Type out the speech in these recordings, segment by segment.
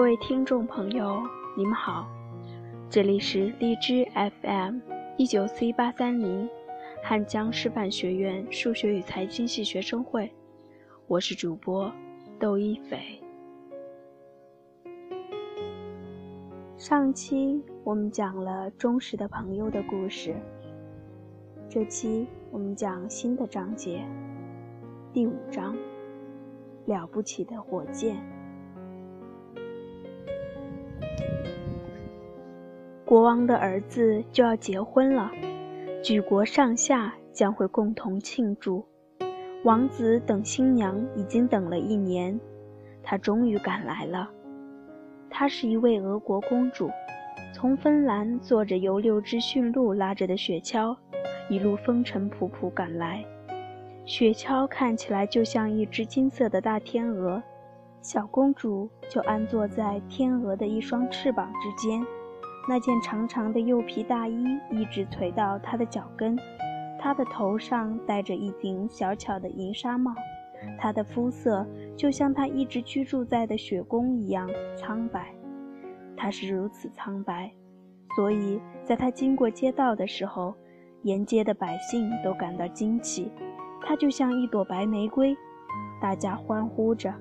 各位听众朋友，你们好，这里是荔枝 FM 一九四一八三零汉江师范学院数学与财经系学生会，我是主播窦一斐。上期我们讲了忠实的朋友的故事，这期我们讲新的章节，第五章，了不起的火箭。国王的儿子就要结婚了，举国上下将会共同庆祝。王子等新娘已经等了一年，她终于赶来了。她是一位俄国公主，从芬兰坐着由六只驯鹿拉着的雪橇，一路风尘仆仆赶来。雪橇看起来就像一只金色的大天鹅，小公主就安坐在天鹅的一双翅膀之间。那件长长的柚皮大衣一直垂到他的脚跟，他的头上戴着一顶小巧的银纱帽。他的肤色就像他一直居住在的雪宫一样苍白，他是如此苍白，所以在他经过街道的时候，沿街的百姓都感到惊奇。他就像一朵白玫瑰，大家欢呼着，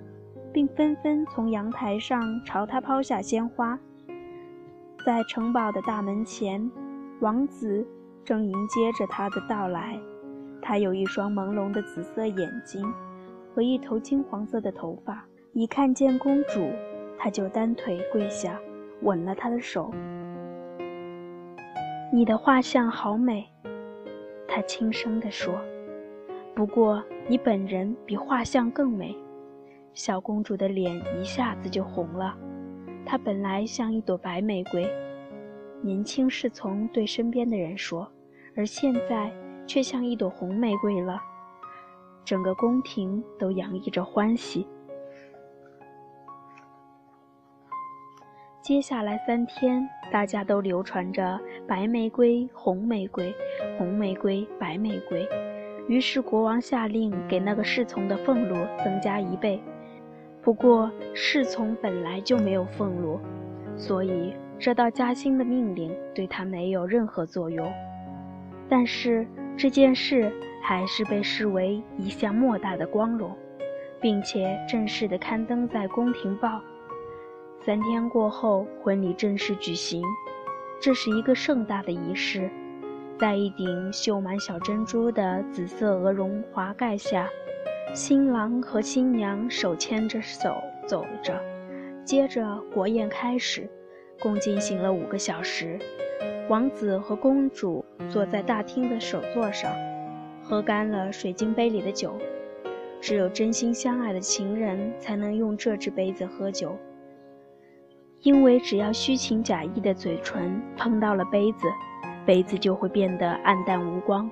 并纷纷从阳台上朝他抛下鲜花。在城堡的大门前，王子正迎接着她的到来。他有一双朦胧的紫色眼睛。和一头金黄色的头发，一看见公主，他就单腿跪下，吻了她的手。你的画像好美，他轻声地说。不过你本人比画像更美。小公主的脸一下子就红了。她本来像一朵白玫瑰，年轻侍从对身边的人说，而现在却像一朵红玫瑰了。整个宫廷都洋溢着欢喜。接下来三天，大家都流传着“白玫瑰，红玫瑰，红玫瑰，白玫瑰”。于是国王下令给那个侍从的俸禄增加一倍。不过侍从本来就没有俸禄，所以这道加薪的命令对他没有任何作用。但是这件事。还是被视为一项莫大的光荣，并且正式的刊登在宫廷报。三天过后，婚礼正式举行。这是一个盛大的仪式，在一顶绣满小珍珠的紫色鹅绒华盖下，新郎和新娘手牵着手走着。接着国宴开始，共进行了五个小时。王子和公主坐在大厅的首座上。喝干了水晶杯里的酒，只有真心相爱的情人才能用这只杯子喝酒。因为只要虚情假意的嘴唇碰到了杯子，杯子就会变得暗淡无光。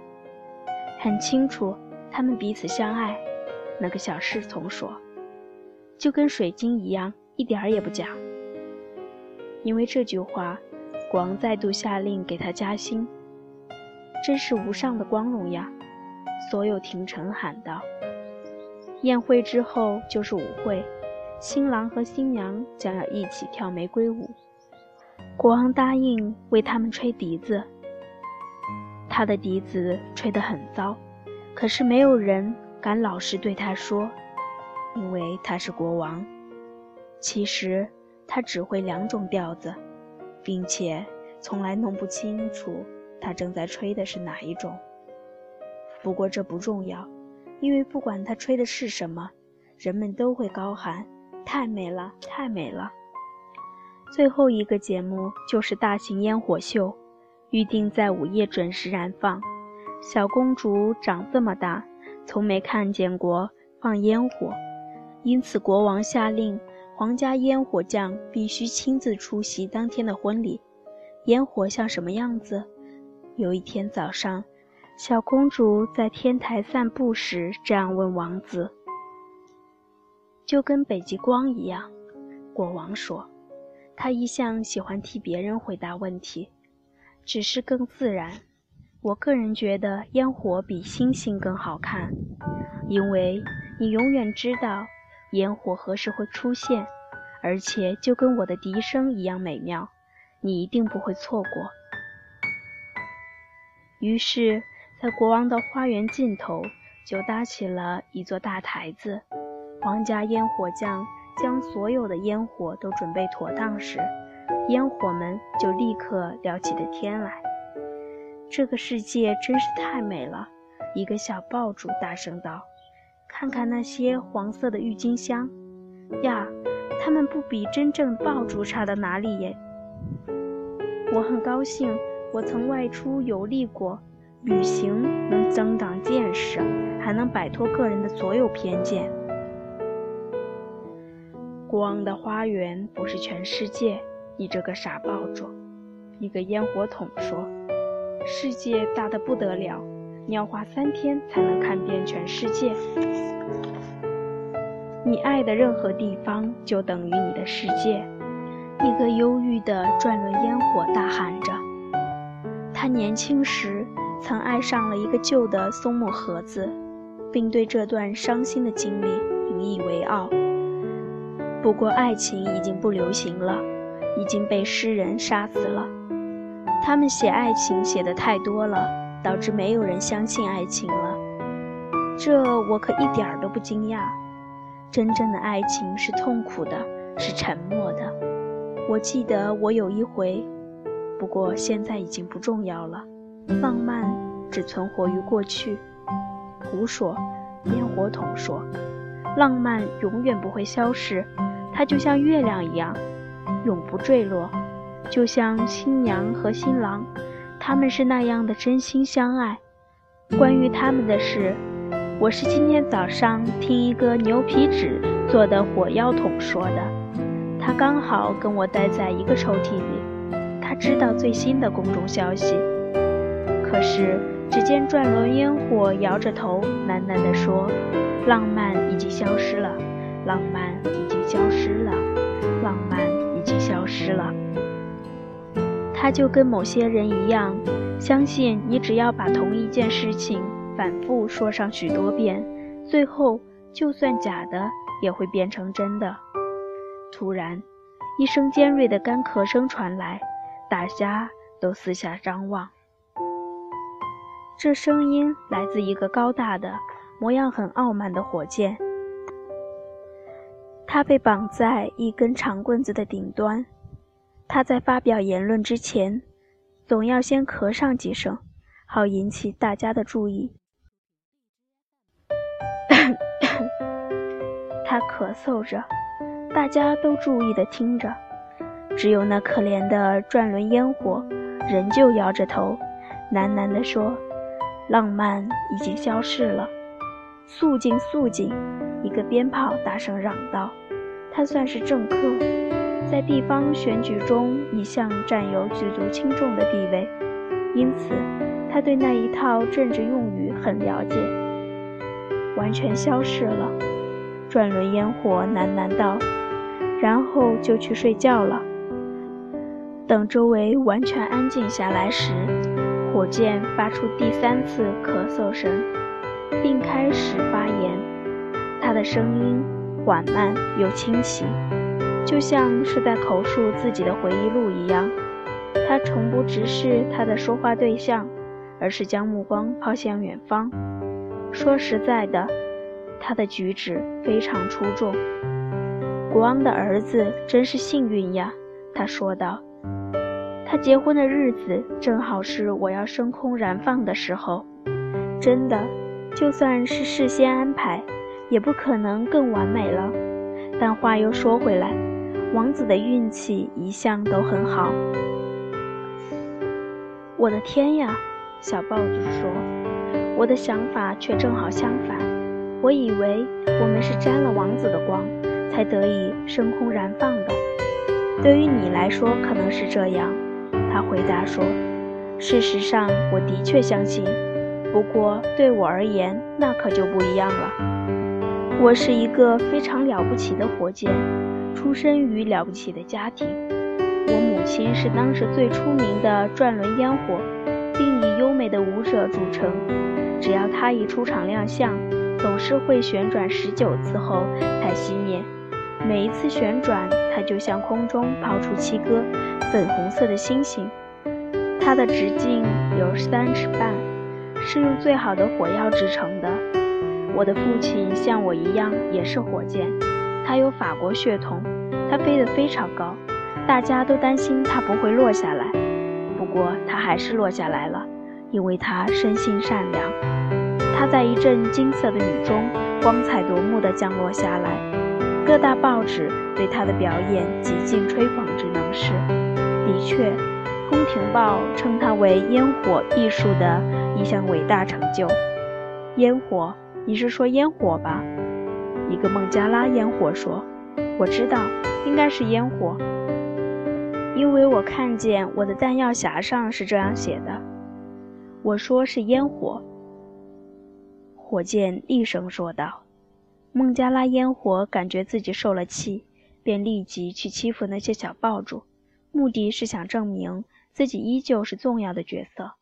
很清楚，他们彼此相爱。那个小侍从说：“就跟水晶一样，一点儿也不假。”因为这句话，国王再度下令给他加薪。真是无上的光荣呀！所有廷臣喊道：“宴会之后就是舞会，新郎和新娘将要一起跳玫瑰舞。”国王答应为他们吹笛子。他的笛子吹得很糟，可是没有人敢老实对他说，因为他是国王。其实他只会两种调子，并且从来弄不清楚他正在吹的是哪一种。不过这不重要，因为不管他吹的是什么，人们都会高喊：“太美了，太美了！”最后一个节目就是大型烟火秀，预定在午夜准时燃放。小公主长这么大，从没看见过放烟火，因此国王下令，皇家烟火匠必须亲自出席当天的婚礼。烟火像什么样子？有一天早上。小公主在天台散步时这样问王子：“就跟北极光一样。”国王说：“他一向喜欢替别人回答问题，只是更自然。我个人觉得烟火比星星更好看，因为你永远知道烟火何时会出现，而且就跟我的笛声一样美妙，你一定不会错过。于是，在国王的花园尽头就搭起了一座大台子。皇家烟火匠将所有的烟火都准备妥当时，烟火们就立刻聊起了天来。这个世界真是太美了！一个小爆竹大声道：“看看那些黄色的郁金香呀，它们不比真正爆竹差到哪里耶！”我很高兴，我曾外出游历过，旅行能增长见识，还能摆脱个人的所有偏见。国王的花园不是全世界，你这个傻爆竹！一个烟火筒说：“世界大得不得了，你要花三天才能看遍全世界。你爱的任何地方就等于你的世界。”一个忧郁的转轮烟火大喊着：“他年轻时曾爱上了一个旧的松木盒子，并对这段伤心的经历引以为傲。”不过，爱情已经不流行了，已经被诗人杀死了。他们写爱情写的太多了，导致没有人相信爱情了。这我可一点都不惊讶。真正的爱情是痛苦的，是沉默的。我记得我有一回，不过现在已经不重要了。浪漫只存活于过去。胡说！烟火筒说：“浪漫永远不会消失。”它就像月亮一样，永不坠落，就像新娘和新郎，他们是那样的真心相爱。关于他们的事，我是今天早上听一个牛皮纸做的火药桶说的。他刚好跟我待在一个抽屉里，他知道最新的宫中消息。可是，只见转轮烟火摇着头，喃喃地说：“浪漫已经消失了。”浪漫已经消失了，浪漫已经消失了。他就跟某些人一样，相信你只要把同一件事情反复说上许多遍，最后就算假的也会变成真的。突然，一声尖锐的干咳声传来，大家都四下张望。这声音来自一个高大的、模样很傲慢的火箭。他被绑在一根长棍子的顶端。他在发表言论之前，总要先咳上几声，好引起大家的注意。他咳嗽着，大家都注意地听着。只有那可怜的转轮烟火，仍旧摇着头，喃喃地说：“浪漫已经消逝了。”肃静，肃静！一个鞭炮大声嚷道。他算是政客，在地方选举中一向占有举足轻重的地位，因此他对那一套政治用语很了解。完全消失了，转轮烟火喃喃道，然后就去睡觉了。等周围完全安静下来时，火箭发出第三次咳嗽声，并开始发言。他的声音。缓慢又清晰，就像是在口述自己的回忆录一样。他从不直视他的说话对象，而是将目光抛向远方。说实在的，他的举止非常出众。国王的儿子真是幸运呀，他说道。他结婚的日子正好是我要升空燃放的时候。真的，就算是事先安排。也不可能更完美了，但话又说回来，王子的运气一向都很好。我的天呀，小豹子说，我的想法却正好相反。我以为我们是沾了王子的光，才得以升空燃放的。对于你来说，可能是这样，他回答说。事实上，我的确相信。不过对我而言，那可就不一样了。我是一个非常了不起的火箭，出生于了不起的家庭。我母亲是当时最出名的转轮烟火，并以优美的舞者著称。只要她一出场亮相，总是会旋转十九次后才熄灭。每一次旋转，它就向空中抛出七颗粉红色的星星。它的直径有三尺半，是用最好的火药制成的。我的父亲像我一样也是火箭，他有法国血统，他飞得非常高，大家都担心他不会落下来。不过他还是落下来了，因为他生性善良。他在一阵金色的雨中光彩夺目地降落下来，各大报纸对他的表演极尽吹捧之能事。的确，《宫廷报》称他为烟火艺术的一项伟大成就。烟火。你是说烟火吧？一个孟加拉烟火说：“我知道，应该是烟火，因为我看见我的弹药匣上是这样写的。”我说是烟火。火箭厉声说道：“孟加拉烟火感觉自己受了气，便立即去欺负那些小爆竹，目的是想证明自己依旧是重要的角色。”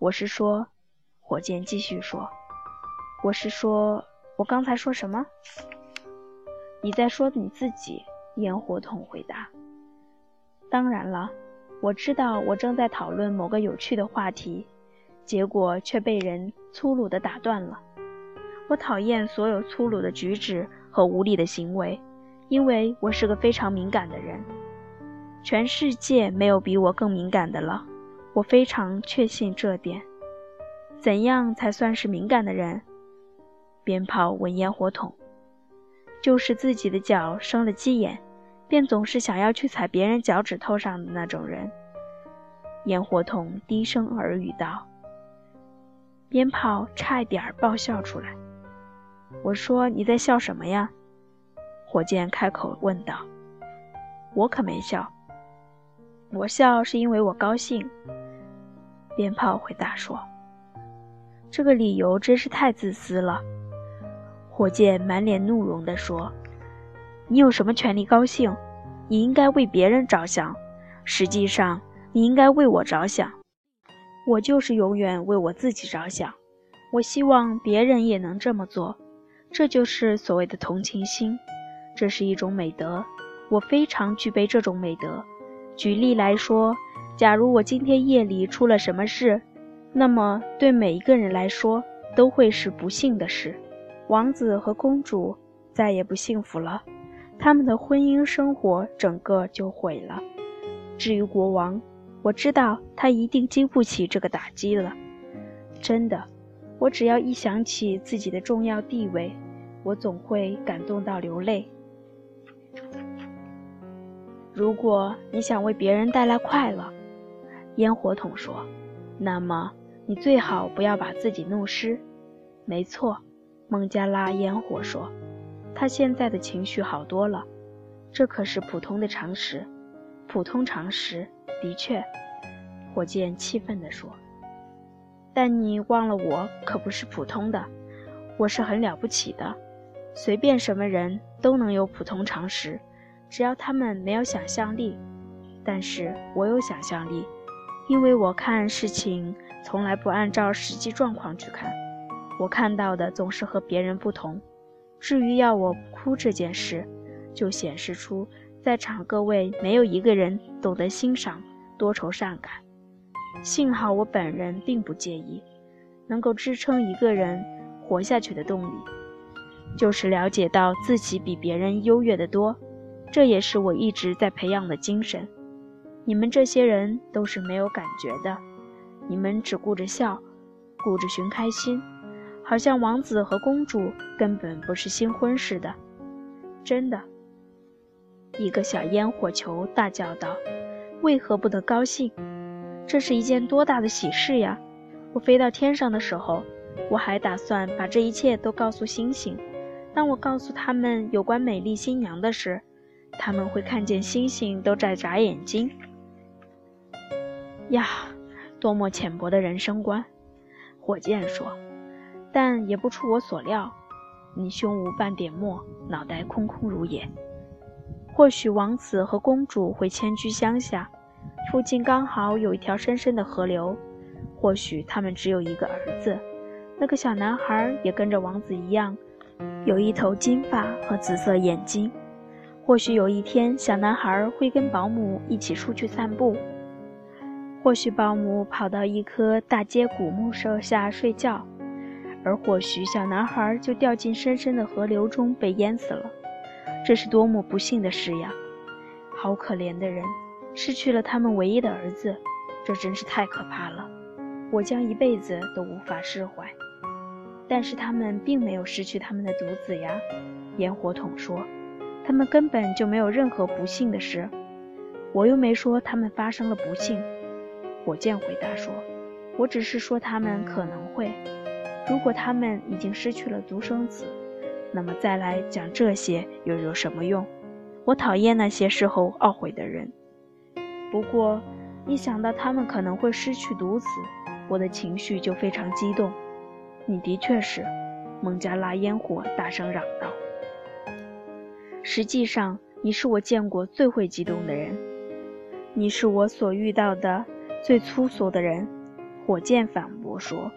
我是说，火箭继续说。我是说，我刚才说什么？你在说你自己。烟火筒回答。当然了，我知道我正在讨论某个有趣的话题，结果却被人粗鲁地打断了。我讨厌所有粗鲁的举止和无理的行为，因为我是个非常敏感的人。全世界没有比我更敏感的了，我非常确信这点。怎样才算是敏感的人？鞭炮问烟火筒：“就是自己的脚生了鸡眼，便总是想要去踩别人脚趾头上的那种人。”烟火筒低声耳语道：“鞭炮差一点爆笑出来。”我说：“你在笑什么呀？”火箭开口问道：“我可没笑，我笑是因为我高兴。”鞭炮回答说：“这个理由真是太自私了。”火箭满脸怒容地说：“你有什么权利高兴？你应该为别人着想。实际上，你应该为我着想。我就是永远为我自己着想。我希望别人也能这么做。这就是所谓的同情心。这是一种美德。我非常具备这种美德。举例来说，假如我今天夜里出了什么事，那么对每一个人来说都会是不幸的事。”王子和公主再也不幸福了，他们的婚姻生活整个就毁了。至于国王，我知道他一定经不起这个打击了。真的，我只要一想起自己的重要地位，我总会感动到流泪。如果你想为别人带来快乐，烟火筒说，那么你最好不要把自己弄湿。没错。孟加拉烟火说：“他现在的情绪好多了，这可是普通的常识，普通常识。的确。”火箭气愤地说：“但你忘了，我可不是普通的，我是很了不起的。随便什么人都能有普通常识，只要他们没有想象力。但是我有想象力，因为我看事情从来不按照实际状况去看。”我看到的总是和别人不同。至于要我哭这件事，就显示出在场各位没有一个人懂得欣赏多愁善感。幸好我本人并不介意。能够支撑一个人活下去的动力，就是了解到自己比别人优越得多。这也是我一直在培养的精神。你们这些人都是没有感觉的，你们只顾着笑，顾着寻开心。好像王子和公主根本不是新婚似的，真的。一个小烟火球大叫道：“为何不得高兴？这是一件多大的喜事呀！我飞到天上的时候，我还打算把这一切都告诉星星。当我告诉他们有关美丽新娘的事，他们会看见星星都在眨眼睛。呀，多么浅薄的人生观！”火箭说。但也不出我所料，你胸无半点墨，脑袋空空如也。或许王子和公主会迁居乡下，附近刚好有一条深深的河流。或许他们只有一个儿子，那个小男孩也跟着王子一样，有一头金发和紫色眼睛。或许有一天，小男孩会跟保姆一起出去散步。或许保姆跑到一棵大接古木树下睡觉，而或许小男孩就掉进深深的河流中被淹死了。这是多么不幸的事呀！好可怜的人，失去了他们唯一的儿子，这真是太可怕了。我将一辈子都无法释怀。但是他们并没有失去他们的独子呀，烟火筒说。他们根本就没有任何不幸的事，我又没说他们发生了不幸。火箭回答说：“我只是说他们可能会。如果他们已经失去了独生子，那么再来讲这些又有什么用？我讨厌那些事后懊悔的人。不过，一想到他们可能会失去独子，我的情绪就非常激动。你的确是。”孟加拉烟火大声嚷道。实际上，你是我见过最会激动的人，你是我所遇到的最粗俗的人。火箭反驳说：“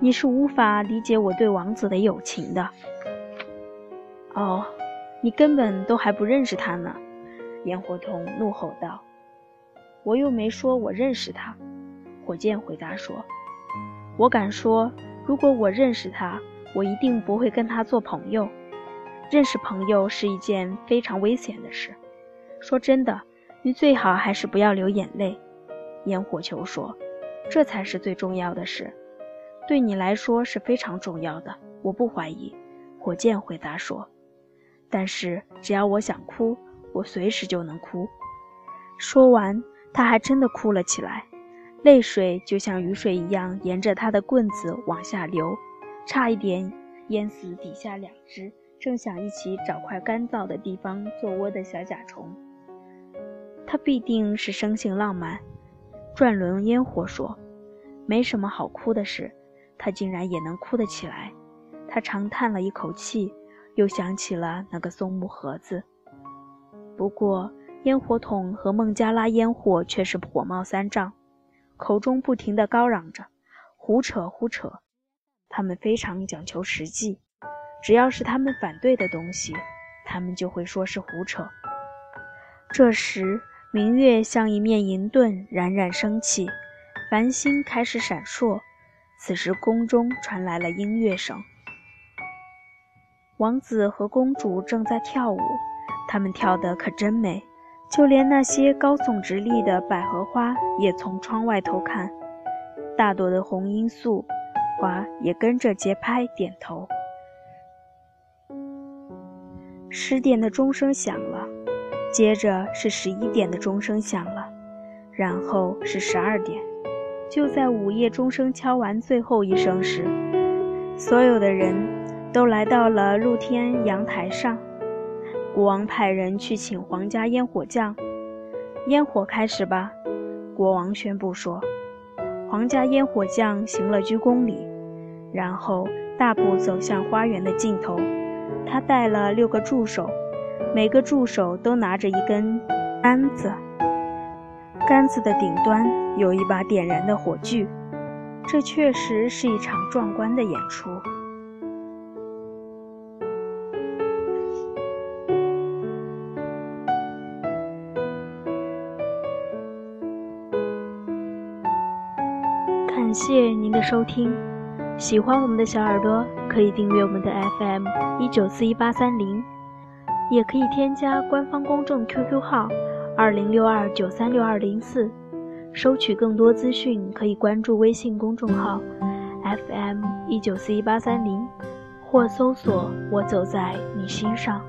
你是无法理解我对王子的友情的。”哦，你根本都还不认识他呢！烟火筒怒吼道。“我又没说我认识他。”火箭回答说。“我敢说，如果我认识他，我一定不会跟他做朋友。”认识朋友是一件非常危险的事。说真的，你最好还是不要流眼泪。”烟火球说，“这才是最重要的事，对你来说是非常重要的，我不怀疑。”火箭回答说，“但是只要我想哭，我随时就能哭。”说完，他还真的哭了起来，泪水就像雨水一样沿着他的棍子往下流，差一点淹死底下两只。正想一起找块干燥的地方做窝的小甲虫，他必定是生性浪漫。转轮烟火说：“没什么好哭的事，他竟然也能哭得起来。”他长叹了一口气，又想起了那个松木盒子。不过，烟火筒和孟加拉烟火却是火冒三丈，口中不停地高嚷着：“胡扯胡扯！”他们非常讲求实际。只要是他们反对的东西，他们就会说是胡扯。这时，明月像一面银盾，冉冉升起，繁星开始闪烁。此时，宫中传来了音乐声，王子和公主正在跳舞，他们跳得可真美，就连那些高耸直立的百合花也从窗外偷看，大朵的红罂粟花也跟着节拍点头。十点的钟声响了，接着是十一点的钟声响了，然后是十二点。就在午夜钟声敲完最后一声时，所有的人都来到了露天阳台上。国王派人去请皇家烟火匠，烟火开始吧，国王宣布说。皇家烟火匠行了鞠躬礼，然后大步走向花园的尽头。他带了六个助手，每个助手都拿着一根杆子，杆子的顶端有一把点燃的火炬。这确实是一场壮观的演出。感谢您的收听。喜欢我们的小耳朵，可以订阅我们的 FM 一九四一八三零，也可以添加官方公众 QQ 号二零六二九三六二零四，收取更多资讯可以关注微信公众号 FM 一九四一八三零，或搜索“我走在你心上”。